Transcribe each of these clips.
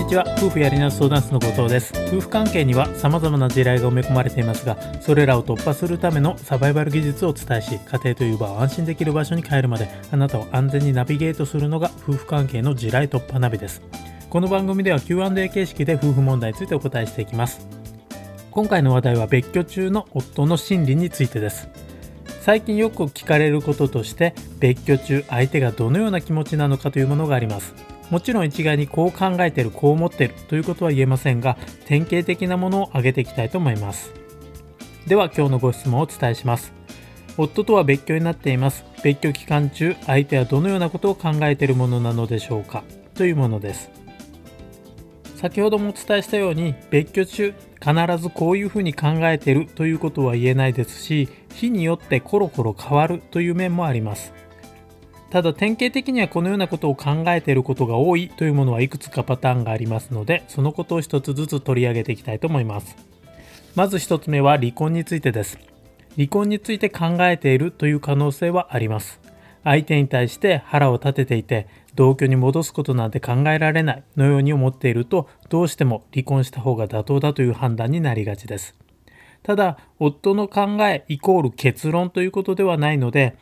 にちは。夫婦やりなす相談室の後藤です。夫婦関係には様々な地雷が埋め込まれていますがそれらを突破するためのサバイバル技術をお伝えし家庭という場を安心できる場所に変えるまであなたを安全にナビゲートするのが夫婦関係の地雷突破ナビです。この番組では Q&A 形式で夫婦問題についてお答えしていきます。今回の話題は別居中の夫の心理についてです。最近よく聞かれることとして別居中相手がどのような気持ちなのかというものがあります。もちろん一概にこう考えてるこう思ってるということは言えませんが典型的なものを挙げていきたいと思います。では今日のご質問をお伝えします。夫とは別居になっています。別居期間中相手はどのようなことを考えているものなのでしょうかというものです。先ほどもお伝えしたように別居中必ずこういうふうに考えているということは言えないですし日によってコロコロ変わるという面もあります。ただ典型的にはこのようなことを考えていることが多いというものはいくつかパターンがありますのでそのことを一つずつ取り上げていきたいと思います。まず一つ目は離婚についてです。離婚について考えているという可能性はあります。相手に対して腹を立てていて同居に戻すことなんて考えられないのように思っているとどうしても離婚した方が妥当だという判断になりがちです。ただ夫の考えイコール結論ということではないので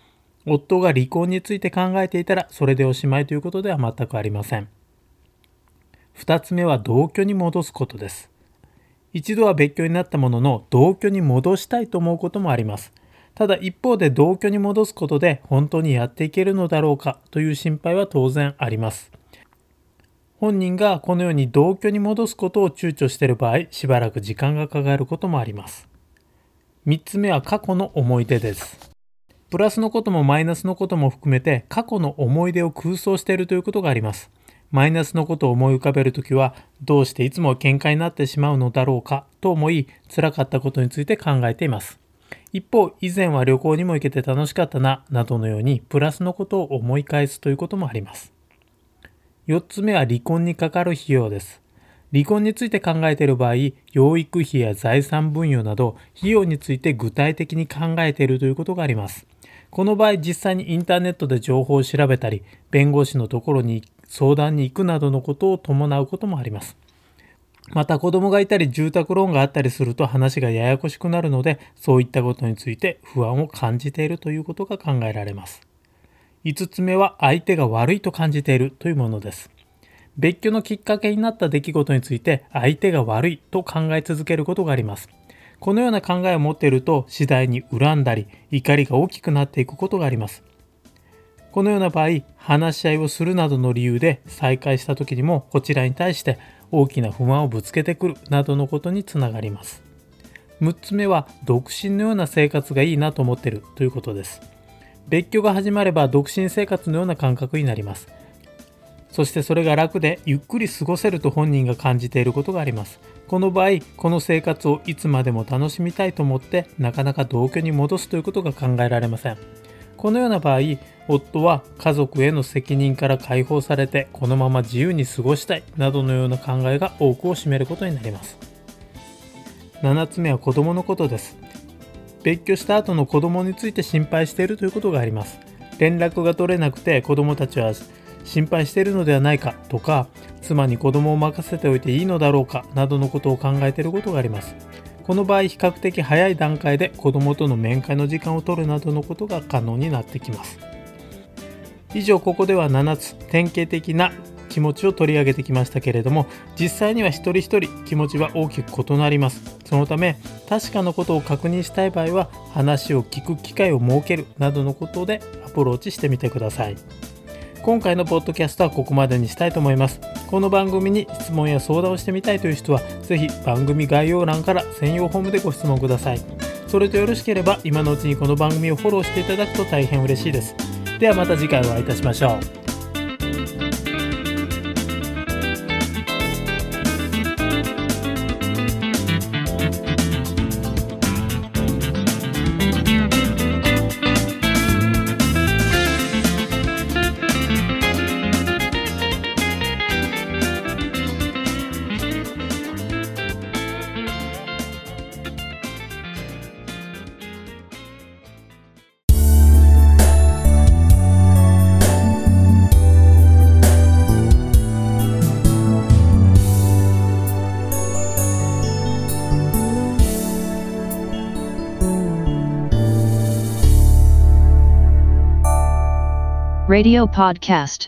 夫が離婚について考えていたらそれでおしまいということでは全くありません。2つ目は同居に戻すことです。一度は別居になったものの同居に戻したいと思うこともあります。ただ一方で同居に戻すことで本当にやっていけるのだろうかという心配は当然あります。本人がこのように同居に戻すことを躊躇している場合、しばらく時間がかかることもあります。3つ目は過去の思い出です。プラスのこともマイナスのことも含めて過去の思い出を空想しているということがあります。マイナスのことを思い浮かべるときはどうしていつも喧嘩になってしまうのだろうかと思い辛かったことについて考えています。一方、以前は旅行にも行けて楽しかったな、などのようにプラスのことを思い返すということもあります。4つ目は離婚にかかる費用です。離婚について考えている場合、養育費や財産分与など費用について具体的に考えているということがあります。この場合実際にインターネットで情報を調べたり弁護士のところに相談に行くなどのことを伴うこともあります。また子供がいたり住宅ローンがあったりすると話がややこしくなるのでそういったことについて不安を感じているということが考えられます。5つ目は相手が悪いと感じているというものです。別居のきっかけになった出来事について相手が悪いと考え続けることがあります。このような考えを持っていると次第に恨んだり怒りが大きくなっていくことがあります。このような場合、話し合いをするなどの理由で再会した時にもこちらに対して大きな不満をぶつけてくるなどのことにつながります。6つ目は独身のような生活がいいなと思っているということです。別居が始まれば独身生活のような感覚になります。そしてそれが楽でゆっくり過ごせると本人が感じていることがあります。この場合、この生活をいつまでも楽しみたいと思ってなかなか同居に戻すということが考えられません。このような場合、夫は家族への責任から解放されてこのまま自由に過ごしたいなどのような考えが多くを占めることになります。7つ目は子供のことです。別居した後の子供について心配しているということがあります。連絡が取れなくて子供たちは心配しているのではないかとか妻に子供を任せておいていいのだろうかなどのことを考えていることがあります。この場合比較的早い段階で子供との面会の時間を取るなどのことが可能になってきます。以上ここでは7つ典型的な気持ちを取り上げてきましたけれども実際には一人一人気持ちは大きく異なります。そのため確かなことを確認したい場合は話を聞く機会を設けるなどのことでアプローチしてみてください。今回のポッドキャストはここまでにしたいと思います。この番組に質問や相談をしてみたいという人は是非番組概要欄から専用ホームでご質問ください。それとよろしければ今のうちにこの番組をフォローしていただくと大変嬉しいです。ではまた次回お会いいたしましょう。Radio Podcast